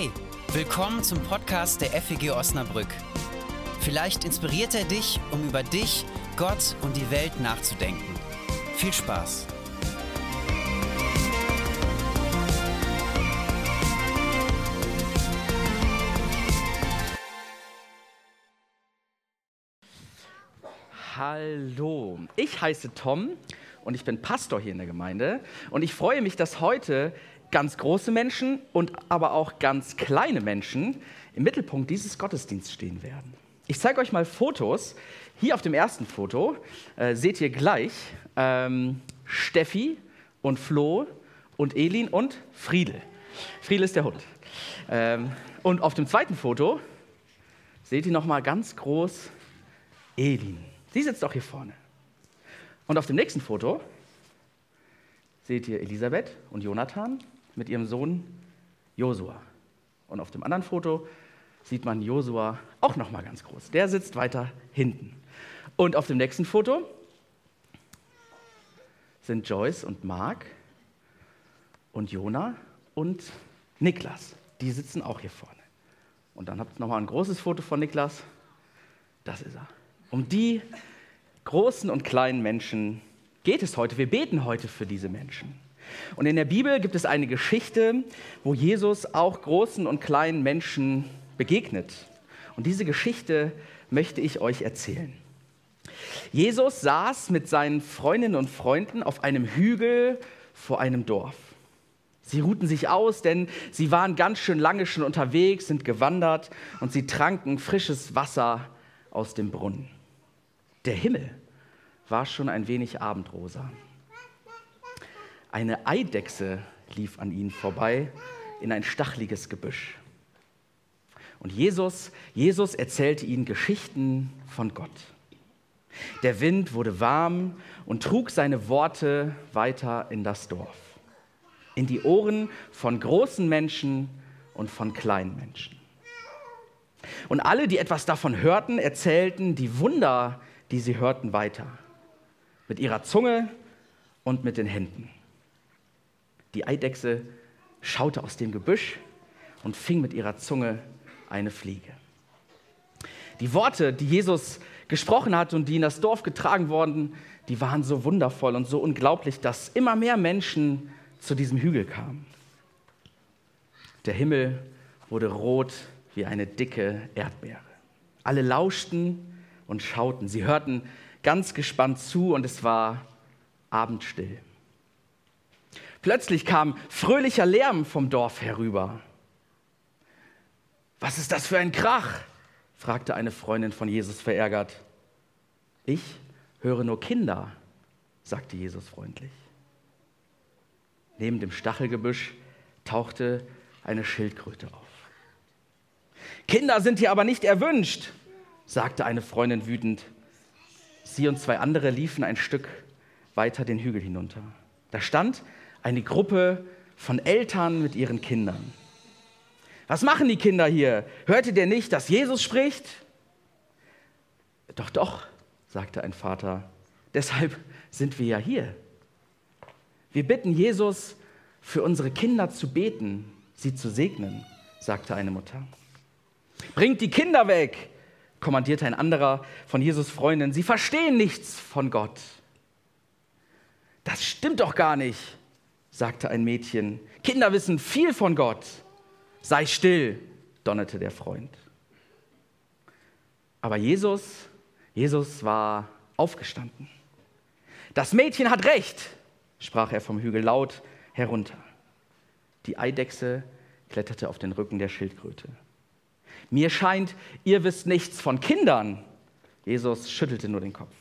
Hey, willkommen zum Podcast der FEG Osnabrück. Vielleicht inspiriert er dich, um über dich, Gott und die Welt nachzudenken. Viel Spaß! Hallo, ich heiße Tom und ich bin Pastor hier in der Gemeinde und ich freue mich, dass heute ganz große Menschen und aber auch ganz kleine Menschen im Mittelpunkt dieses Gottesdienstes stehen werden. Ich zeige euch mal Fotos. Hier auf dem ersten Foto äh, seht ihr gleich ähm, Steffi und Flo und Elin und Friedel. Friedel ist der Hund. Ähm, und auf dem zweiten Foto seht ihr noch mal ganz groß Elin. Sie sitzt auch hier vorne. Und auf dem nächsten Foto seht ihr Elisabeth und Jonathan mit ihrem Sohn Josua. Und auf dem anderen Foto sieht man Josua auch noch mal ganz groß. Der sitzt weiter hinten. Und auf dem nächsten Foto sind Joyce und Mark und Jona und Niklas. Die sitzen auch hier vorne. Und dann habt ihr noch mal ein großes Foto von Niklas. Das ist er. Um die großen und kleinen Menschen geht es heute. Wir beten heute für diese Menschen. Und in der Bibel gibt es eine Geschichte, wo Jesus auch großen und kleinen Menschen begegnet. Und diese Geschichte möchte ich euch erzählen. Jesus saß mit seinen Freundinnen und Freunden auf einem Hügel vor einem Dorf. Sie ruhten sich aus, denn sie waren ganz schön lange schon unterwegs, sind gewandert und sie tranken frisches Wasser aus dem Brunnen. Der Himmel war schon ein wenig abendrosa. Eine Eidechse lief an ihnen vorbei in ein stachliges Gebüsch. Und Jesus, Jesus erzählte ihnen Geschichten von Gott. Der Wind wurde warm und trug seine Worte weiter in das Dorf, in die Ohren von großen Menschen und von kleinen Menschen. Und alle, die etwas davon hörten, erzählten die Wunder, die sie hörten, weiter. Mit ihrer Zunge und mit den Händen. Die Eidechse schaute aus dem Gebüsch und fing mit ihrer Zunge eine Fliege. Die Worte, die Jesus gesprochen hat und die in das Dorf getragen wurden, die waren so wundervoll und so unglaublich, dass immer mehr Menschen zu diesem Hügel kamen. Der Himmel wurde rot wie eine dicke Erdbeere. Alle lauschten und schauten. Sie hörten ganz gespannt zu und es war abendstill. Plötzlich kam fröhlicher Lärm vom Dorf herüber. Was ist das für ein Krach? fragte eine Freundin von Jesus verärgert. Ich höre nur Kinder, sagte Jesus freundlich. Neben dem Stachelgebüsch tauchte eine Schildkröte auf. Kinder sind hier aber nicht erwünscht, sagte eine Freundin wütend. Sie und zwei andere liefen ein Stück weiter den Hügel hinunter. Da stand eine Gruppe von Eltern mit ihren Kindern. Was machen die Kinder hier? Hörtet ihr nicht, dass Jesus spricht? Doch, doch, sagte ein Vater. Deshalb sind wir ja hier. Wir bitten Jesus, für unsere Kinder zu beten, sie zu segnen, sagte eine Mutter. Bringt die Kinder weg, kommandierte ein anderer von Jesus Freundin. Sie verstehen nichts von Gott. Das stimmt doch gar nicht, sagte ein Mädchen. Kinder wissen viel von Gott. Sei still, donnerte der Freund. Aber Jesus, Jesus war aufgestanden. Das Mädchen hat recht, sprach er vom Hügel laut herunter. Die Eidechse kletterte auf den Rücken der Schildkröte. Mir scheint, ihr wisst nichts von Kindern. Jesus schüttelte nur den Kopf.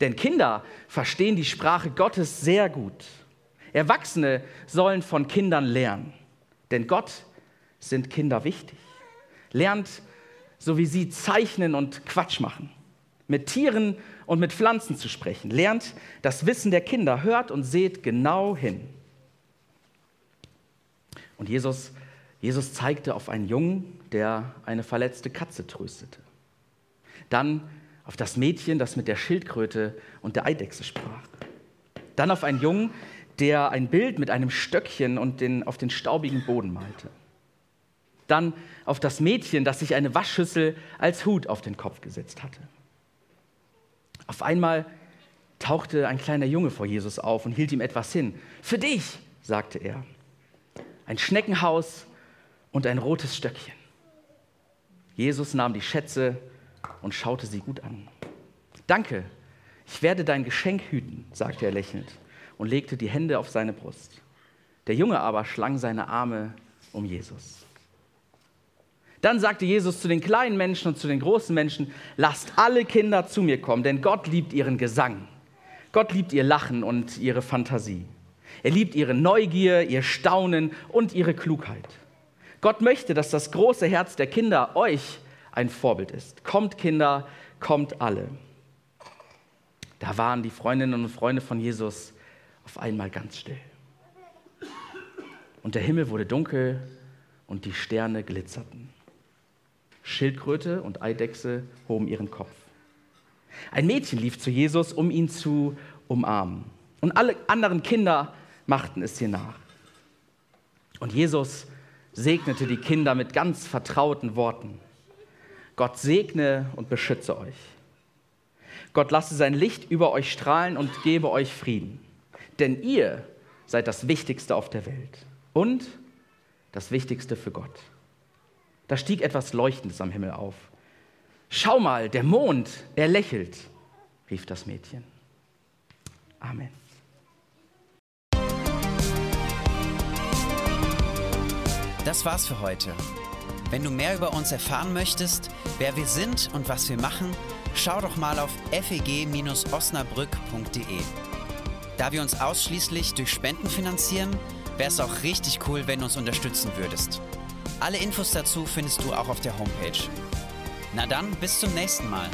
Denn Kinder verstehen die Sprache Gottes sehr gut. Erwachsene sollen von Kindern lernen, denn Gott sind Kinder wichtig. Lernt, so wie sie zeichnen und Quatsch machen, mit Tieren und mit Pflanzen zu sprechen. Lernt das Wissen der Kinder, hört und seht genau hin. Und Jesus, Jesus zeigte auf einen Jungen, der eine verletzte Katze tröstete. Dann auf das Mädchen, das mit der Schildkröte und der Eidechse sprach. Dann auf einen Jungen, der ein Bild mit einem Stöckchen und den, auf den staubigen Boden malte. dann auf das Mädchen, das sich eine Waschschüssel als Hut auf den Kopf gesetzt hatte. Auf einmal tauchte ein kleiner Junge vor Jesus auf und hielt ihm etwas hin. Für dich, sagte er. Ein Schneckenhaus und ein rotes Stöckchen. Jesus nahm die Schätze und schaute sie gut an. Danke, ich werde dein Geschenk hüten, sagte er lächelnd und legte die Hände auf seine Brust. Der Junge aber schlang seine Arme um Jesus. Dann sagte Jesus zu den kleinen Menschen und zu den großen Menschen, lasst alle Kinder zu mir kommen, denn Gott liebt ihren Gesang. Gott liebt ihr Lachen und ihre Fantasie. Er liebt ihre Neugier, ihr Staunen und ihre Klugheit. Gott möchte, dass das große Herz der Kinder euch ein Vorbild ist. Kommt Kinder, kommt alle. Da waren die Freundinnen und Freunde von Jesus auf einmal ganz still. Und der Himmel wurde dunkel und die Sterne glitzerten. Schildkröte und Eidechse hoben ihren Kopf. Ein Mädchen lief zu Jesus, um ihn zu umarmen. Und alle anderen Kinder machten es ihr nach. Und Jesus segnete die Kinder mit ganz vertrauten Worten. Gott segne und beschütze euch. Gott lasse sein Licht über euch strahlen und gebe euch Frieden. Denn ihr seid das Wichtigste auf der Welt und das Wichtigste für Gott. Da stieg etwas Leuchtendes am Himmel auf. Schau mal, der Mond, er lächelt, rief das Mädchen. Amen. Das war's für heute. Wenn du mehr über uns erfahren möchtest, wer wir sind und was wir machen, schau doch mal auf feg-osnabrück.de. Da wir uns ausschließlich durch Spenden finanzieren, wäre es auch richtig cool, wenn du uns unterstützen würdest. Alle Infos dazu findest du auch auf der Homepage. Na dann, bis zum nächsten Mal.